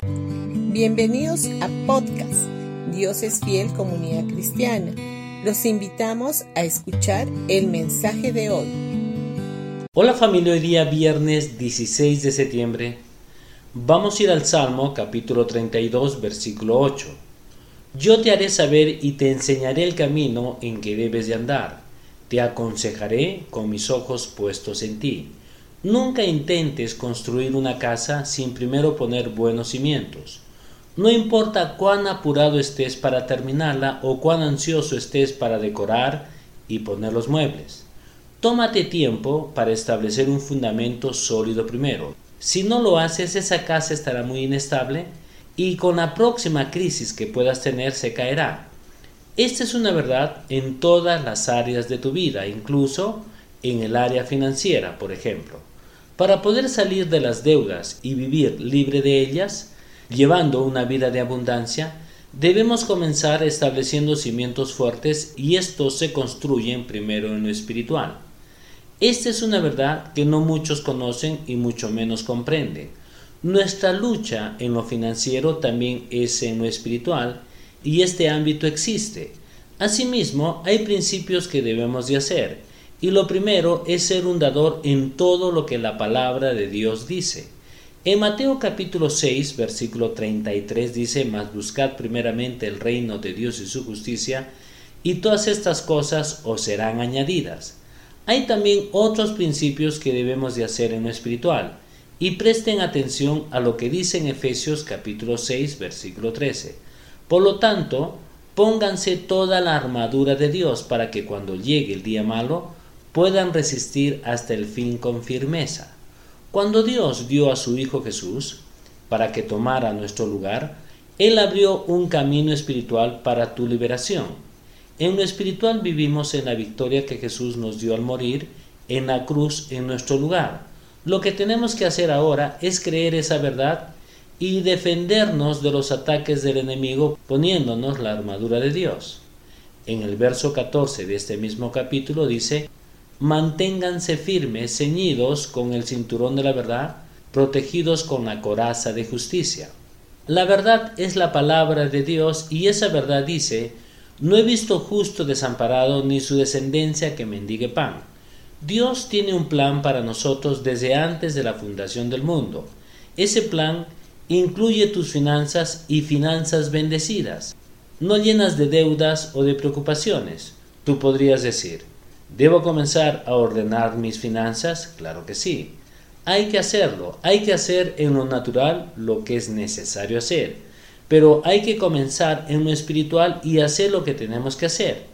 Bienvenidos a podcast Dios es fiel comunidad cristiana. Los invitamos a escuchar el mensaje de hoy. Hola familia, hoy día viernes 16 de septiembre. Vamos a ir al Salmo capítulo 32 versículo 8. Yo te haré saber y te enseñaré el camino en que debes de andar. Te aconsejaré con mis ojos puestos en ti. Nunca intentes construir una casa sin primero poner buenos cimientos. No importa cuán apurado estés para terminarla o cuán ansioso estés para decorar y poner los muebles. Tómate tiempo para establecer un fundamento sólido primero. Si no lo haces, esa casa estará muy inestable y con la próxima crisis que puedas tener se caerá. Esta es una verdad en todas las áreas de tu vida, incluso en el área financiera, por ejemplo. Para poder salir de las deudas y vivir libre de ellas, llevando una vida de abundancia, debemos comenzar estableciendo cimientos fuertes y estos se construyen primero en lo espiritual. Esta es una verdad que no muchos conocen y mucho menos comprenden. Nuestra lucha en lo financiero también es en lo espiritual y este ámbito existe. Asimismo, hay principios que debemos de hacer y lo primero es ser un dador en todo lo que la palabra de Dios dice. En Mateo capítulo 6, versículo 33 dice, Mas buscad primeramente el reino de Dios y su justicia, y todas estas cosas os serán añadidas. Hay también otros principios que debemos de hacer en lo espiritual, y presten atención a lo que dice en Efesios capítulo 6, versículo 13. Por lo tanto, pónganse toda la armadura de Dios para que cuando llegue el día malo, puedan resistir hasta el fin con firmeza. Cuando Dios dio a su Hijo Jesús para que tomara nuestro lugar, Él abrió un camino espiritual para tu liberación. En lo espiritual vivimos en la victoria que Jesús nos dio al morir en la cruz en nuestro lugar. Lo que tenemos que hacer ahora es creer esa verdad y defendernos de los ataques del enemigo poniéndonos la armadura de Dios. En el verso 14 de este mismo capítulo dice, manténganse firmes, ceñidos con el cinturón de la verdad, protegidos con la coraza de justicia. La verdad es la palabra de Dios y esa verdad dice, no he visto justo desamparado ni su descendencia que mendigue pan. Dios tiene un plan para nosotros desde antes de la fundación del mundo. Ese plan incluye tus finanzas y finanzas bendecidas, no llenas de deudas o de preocupaciones. Tú podrías decir, ¿Debo comenzar a ordenar mis finanzas? Claro que sí. Hay que hacerlo, hay que hacer en lo natural lo que es necesario hacer, pero hay que comenzar en lo espiritual y hacer lo que tenemos que hacer.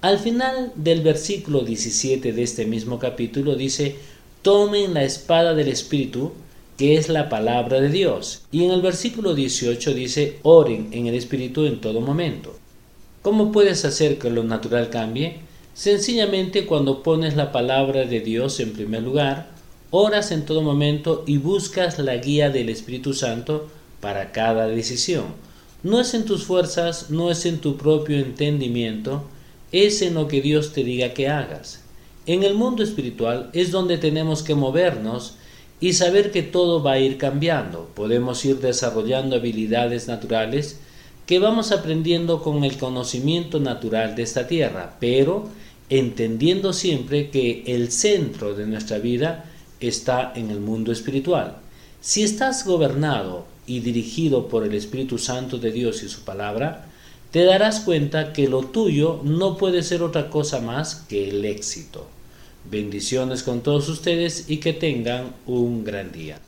Al final del versículo 17 de este mismo capítulo dice, tomen la espada del Espíritu, que es la palabra de Dios. Y en el versículo 18 dice, oren en el Espíritu en todo momento. ¿Cómo puedes hacer que lo natural cambie? Sencillamente cuando pones la palabra de Dios en primer lugar, oras en todo momento y buscas la guía del Espíritu Santo para cada decisión. No es en tus fuerzas, no es en tu propio entendimiento, es en lo que Dios te diga que hagas. En el mundo espiritual es donde tenemos que movernos y saber que todo va a ir cambiando. Podemos ir desarrollando habilidades naturales que vamos aprendiendo con el conocimiento natural de esta tierra, pero entendiendo siempre que el centro de nuestra vida está en el mundo espiritual. Si estás gobernado y dirigido por el Espíritu Santo de Dios y su palabra, te darás cuenta que lo tuyo no puede ser otra cosa más que el éxito. Bendiciones con todos ustedes y que tengan un gran día.